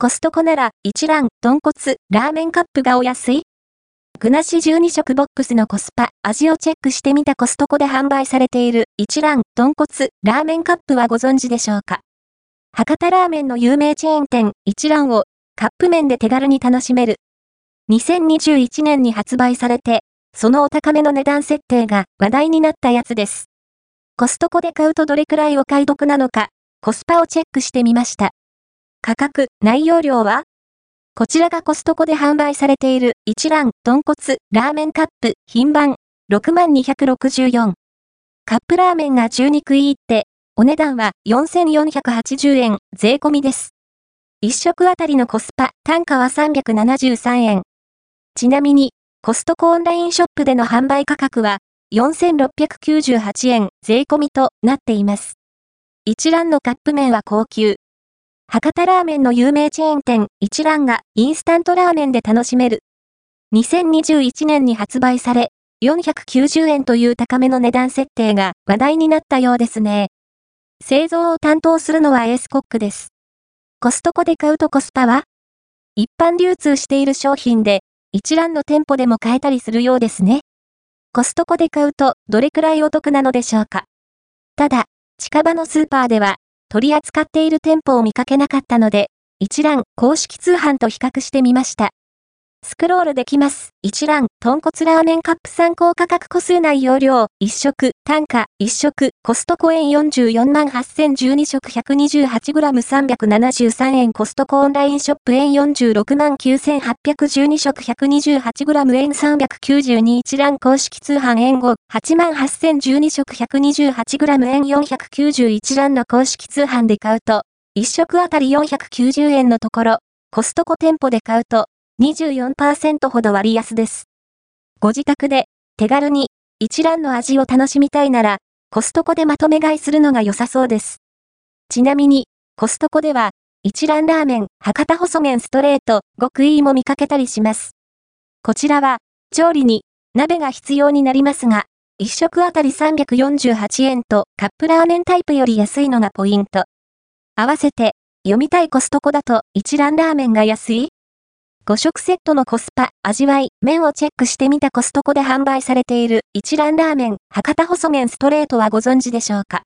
コストコなら一蘭、豚骨、ラーメンカップがお安い具なし12食ボックスのコスパ、味をチェックしてみたコストコで販売されている一蘭、豚骨、ラーメンカップはご存知でしょうか？博多ラーメンの有名チェーン店一蘭をカップ麺で手軽に楽しめる。2021年に発売されて、そのお高めの値段設定が話題になったやつです。コストコで買うとどれくらいお買い得なのか、コスパをチェックしてみました。価格、内容量は？こちらがコストコで販売されている一蘭、豚骨、ラーメンカップ、品番、6264。カップラーメンが12食いって、お値段は4480円、税込みです。一食あたりのコスパ、単価は373円。ちなみに、コストコオンラインショップでの販売価格は、4698円、税込みとなっています。一蘭のカップ麺は高級。博多ラーメンの有名チェーン店一蘭がインスタントラーメンで楽しめる。2021年に発売され、490円という高めの値段設定が話題になったようですね。製造を担当するのはエースコックです。コストコで買うとコスパは一般流通している商品で、一蘭の店舗でも買えたりするようですね。コストコで買うとどれくらいお得なのでしょうか。ただ、近場のスーパーでは取り扱っている店舗を見かけなかったので、一覧公式通販と比較してみました。スクロールできます。一覧、豚骨ラーメンカップ参考価格個数内容量、一食、単価、一食、コストコ円44万8012食 128g373 円コストコオンラインショップ円46万9812食 128g 円392一覧公式通販円5、8万8012食 128g 円491覧の公式通販で買うと、一食あたり490円のところ、コストコ店舗で買うと、24%ほど割安です。ご自宅で手軽に一蘭の味を楽しみたいなら、コストコでまとめ買いするのが良さそうです。ちなみに、コストコでは、一蘭ラーメン、博多細麺ストレート、極意も見かけたりします。こちらは、調理に、鍋が必要になりますが、1食あたり348円とカップラーメンタイプより安いのがポイント。合わせて、読みたいコストコだと一蘭ラーメンが安い？5食セットのコスパ、味わい、麺をチェックしてみたコストコで販売されている一蘭ラーメン、博多細麺ストレートはご存知でしょうか？